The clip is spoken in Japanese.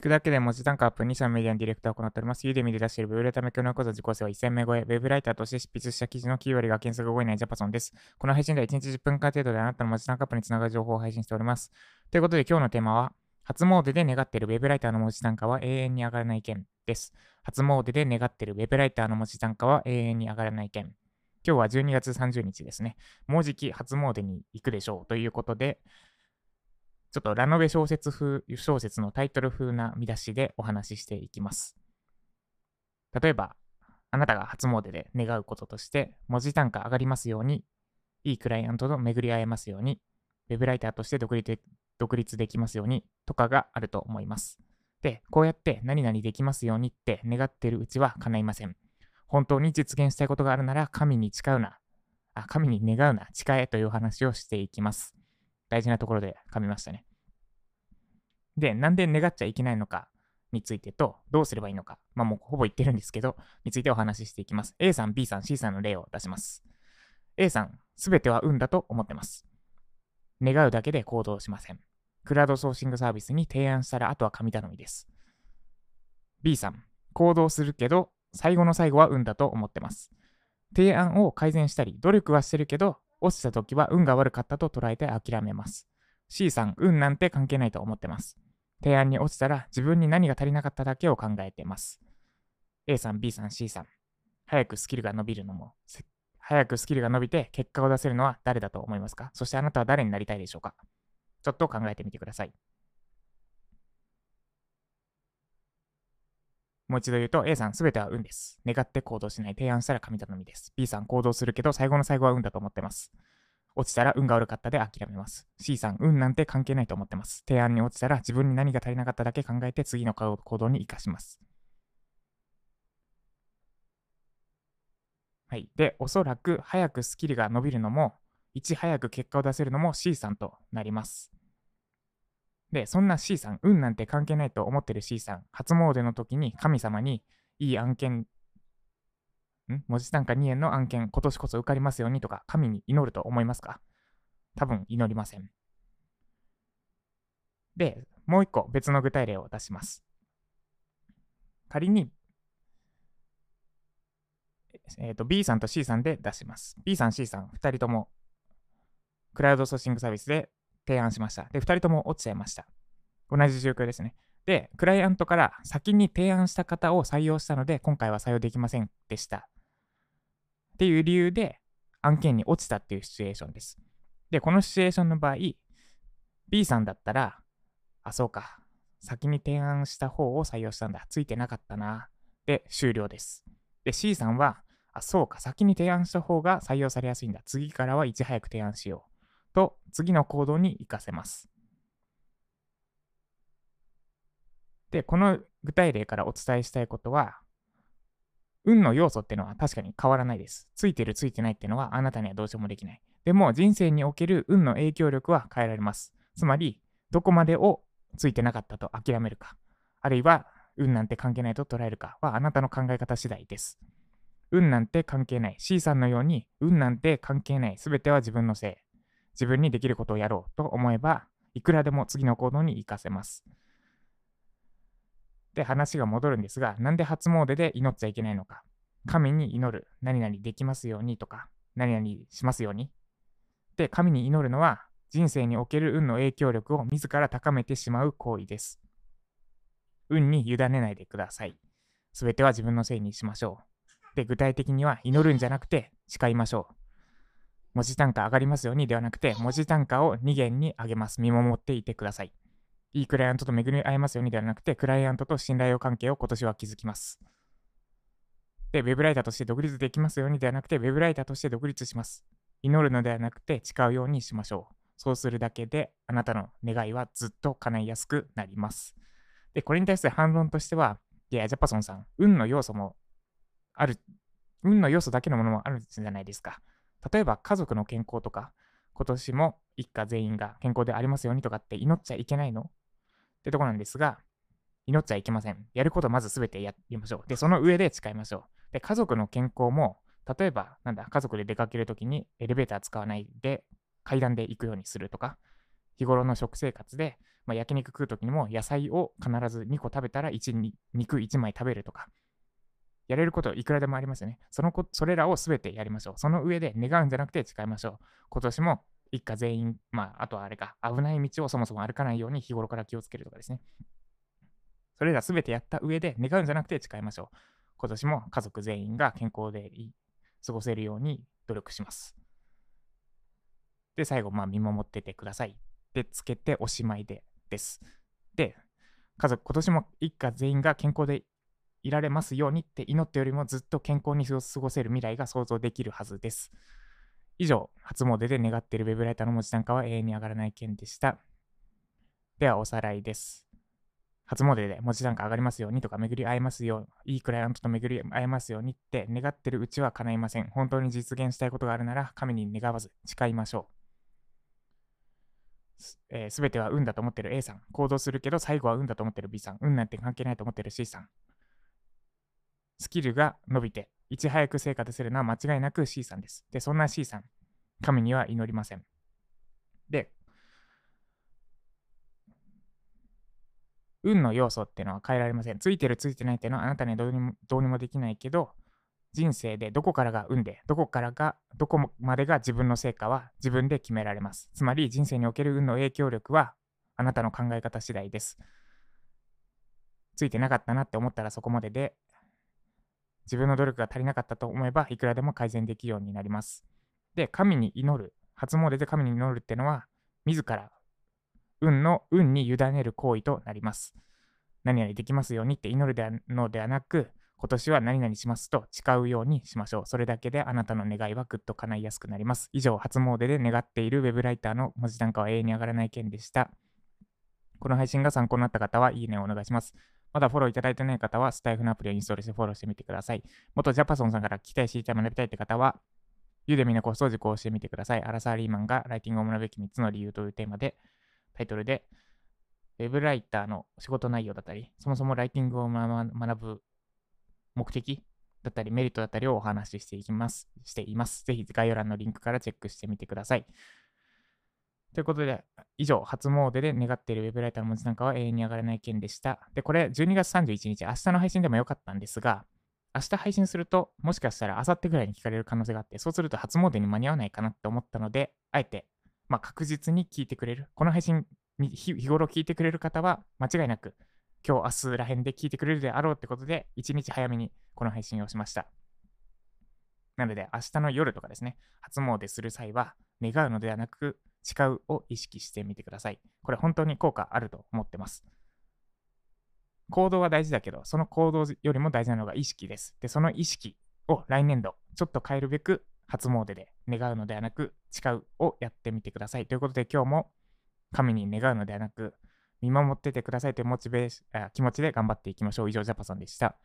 聞くだけで文字単価アップ2社メディアのディレクターを行っております。ユーデミで出しているウェブライター向けの講座受講生は1000名超え、ウェブライターとして執筆した記事の9割が検索後以内ジャパソンです。この配信では1日10分間程度であなたの文字単価アップにつながる情報を配信しております。ということで今日のテーマは、初詣で願っているウェブライターの文字単価は永遠に上がらない件です。初詣で願っているウェブライターの文字単価は永遠に上がらない件。今日は12月30日ですね。もうじき初詣に行くでしょうということで、ちょっとラノベ小説風、小説のタイトル風な見出しでお話ししていきます。例えば、あなたが初詣で願うこととして、文字単価上がりますように、いいクライアントと巡り合えますように、ウェブライターとして独立で独立できますようにとかがあると思います。で、こうやって何々できますようにって願ってるうちは叶いません。本当に実現したいことがあるなら神に誓うな。あ、神に願うな、誓えという話をしていきます。大事なところで噛みましたね。で、なんで願っちゃいけないのかについてと、どうすればいいのか、まあもうほぼ言ってるんですけど、についてお話ししていきます。A さん、B さん、C さんの例を出します。A さん、すべては運だと思ってます。願うだけで行動しません。クラウドソーシングサービスに提案したら、あとは神頼みです。B さん、行動するけど、最後の最後は運だと思ってます。提案を改善したり、努力はしてるけど、落ちた時は運が悪かったと捉えて諦めます。C さん、運なんて関係ないと思ってます。提案に落ちたら自分に何が足りなかっただけを考えてます。A さん、B さん、C さん。早くスキルが伸びるのも、早くスキルが伸びて結果を出せるのは誰だと思いますか？そしてあなたは誰になりたいでしょうか？ちょっと考えてみてください。もう一度言うと、A さん、すべては運です。願って行動しない。提案したら神頼みです。B さん、行動するけど、最後の最後は運だと思ってます。落ちたら運が悪かったで諦めます。C さん、運なんて関係ないと思ってます。提案に落ちたら自分に何が足りなかっただけ考えて次の行動に活かします。はい。で、おそらく早くスキルが伸びるのも、いち早く結果を出せるのも C さんとなります。で、そんな C さん、運なんて関係ないと思ってる C さん、初詣の時に神様にいい案件ん？文字単価2円の案件、今年こそ受かりますようにとか、神に祈ると思いますか？多分祈りません。で、もう一個別の具体例を出します。仮に、えー、と B さんと C さんで出します。B さん、C さん、2人ともクラウドソーシングサービスで提案しました。で、2人とも落ちちゃいました。同じ状況ですね。で、クライアントから先に提案した方を採用したので、今回は採用できませんでした。っていう理由で案件に落ちたっていうシチュエーションです。で、このシチュエーションの場合、B さんだったら、あ、そうか、先に提案した方を採用したんだ、ついてなかったな、で終了です。で、C さんは、あ、そうか、先に提案した方が採用されやすいんだ、次からはいち早く提案しよう、と次の行動に活かせます。で、この具体例からお伝えしたいことは、運の要素っていうのは確かに変わらないです。ついてるついてないっていうのはあなたにはどうしようもできない。でも人生における運の影響力は変えられます。つまり、どこまでをついてなかったと諦めるか、あるいは運なんて関係ないと捉えるかはあなたの考え方次第です。運なんて関係ない。C さんのように、運なんて関係ない。すべては自分のせい。自分にできることをやろうと思えば、いくらでも次の行動に活かせます。で、話が戻るんですが、なんで初詣で祈っちゃいけないのか。神に祈る。何々できますようにとか、何々しますように。で、神に祈るのは、人生における運の影響力を自ら高めてしまう行為です。運に委ねないでください。すべては自分のせいにしましょう。で、具体的には祈るんじゃなくて誓いましょう。文字単価上がりますようにではなくて、文字単価を2元に上げます。見守っていてください。いいクライアントと巡り合えますようにではなくて、クライアントと信頼関係を今年は築きます。で、ウェブライターとして独立できますようにではなくて、ウェブライターとして独立します。祈るのではなくて、誓うようにしましょう。そうするだけで、あなたの願いはずっと叶いやすくなります。で、これに対する反論としては、いや、ジャパソンさん、運の要素もある、運の要素だけのものもあるじゃないですか。例えば、家族の健康とか、今年も一家全員が健康でありますようにとかって祈っちゃいけないの？ってとこなんですが、祈っちゃいけません。やることまずすべてやりましょう。で、その上で誓いましょう。で、家族の健康も、例えば、なんだ、家族で出かけるときにエレベーター使わないで階段で行くようにするとか、日頃の食生活で、まあ、焼肉食うときにも野菜を必ず2個食べたら1肉1枚食べるとか、やれることいくらでもありますよね。そのこそれらをすべてやりましょう。その上で願うんじゃなくて誓いましょう。今年も一家全員、まあ、あとはあれか、危ない道をそもそも歩かないように日頃から気をつけるとかですね。それらすべてやった上で願うんじゃなくて誓いましょう。今年も家族全員が健康で過ごせるように努力します。で、最後、まあ、見守っててください。で、つけておしまいでです。で、家族、今年も一家全員が健康でいられますようにって祈ってよりもずっと健康に過ごせる未来が想像できるはずです。以上、初詣で願っているウェブライターの文字単価は永遠に上がらない件でした。では、おさらいです。初詣で文字単価上がりますようにとか、巡り会えますよう、いいクライアントと巡り会えますようにって願ってるうちは叶いません。本当に実現したいことがあるなら、神に願わず誓いましょう。すべ、えー、ては運だと思ってる A さん。行動するけど最後は運だと思ってる B さん。運なんて関係ないと思ってる C さん。スキルが伸びて、いち早く成果出せるのは間違いなく C さんです。で、そんな C さん、神には祈りません。で、運の要素っていうのは変えられません。ついてるついてないっていうのはあなたにはどうにもどうにもできないけど、人生でどこからが運で、どこからが、どこまでが自分の成果は自分で決められます。つまり人生における運の影響力はあなたの考え方次第です。ついてなかったなって思ったらそこまでで、自分の努力が足りなかったと思えば、いくらでも改善できるようになります。で、神に祈る。初詣で神に祈るってのは、自ら運の運に委ねる行為となります。何々できますようにって祈るのではなく、今年は何々しますと誓うようにしましょう。それだけであなたの願いはぐっと叶いやすくなります。以上、初詣で願っている web ライターの文字単価は永遠に上がらない件でした。この配信が参考になった方は、いいねをお願いします。まだフォローいただいてない方は、スタイフのアプリをインストールしてフォローしてみてください。元ジャパソンさんから聞きたい、知りたい、学びたいって方は、ユーデミのコスを受講してみてください。アラサー・リーマンがライティングを学ぶべき3つの理由というテーマで、タイトルで、ウェブライターの仕事内容だったり、そもそもライティングを学ぶ目的だったり、メリットだったりをお話ししていきます。しています。ぜひ概要欄のリンクからチェックしてみてください。ということで、以上、初詣で願っているウェブライターの文字なんかは永遠に上がらない件でした。で、これ、12月31日、明日の配信でもよかったんですが、明日配信すると、もしかしたら明後日ぐらいに聞かれる可能性があって、そうすると初詣に間に合わないかなって思ったので、あえて、まあ、確実に聞いてくれる。この配信、日頃聞いてくれる方は、間違いなく、今日、明日らへんで聞いてくれるであろうってことで、1日早めにこの配信をしました。なので、明日の夜とかですね、初詣する際は、願うのではなく、誓うを意識してみてください。これ本当に効果あると思ってます。行動は大事だけど、その行動よりも大事なのが意識です。で、その意識を来年度、ちょっと変えるべく、初詣で願うのではなく、誓うをやってみてください。ということで、今日も神に願うのではなく、見守っててくださいというモチベー気持ちで頑張っていきましょう。以上、ジャパさんでした。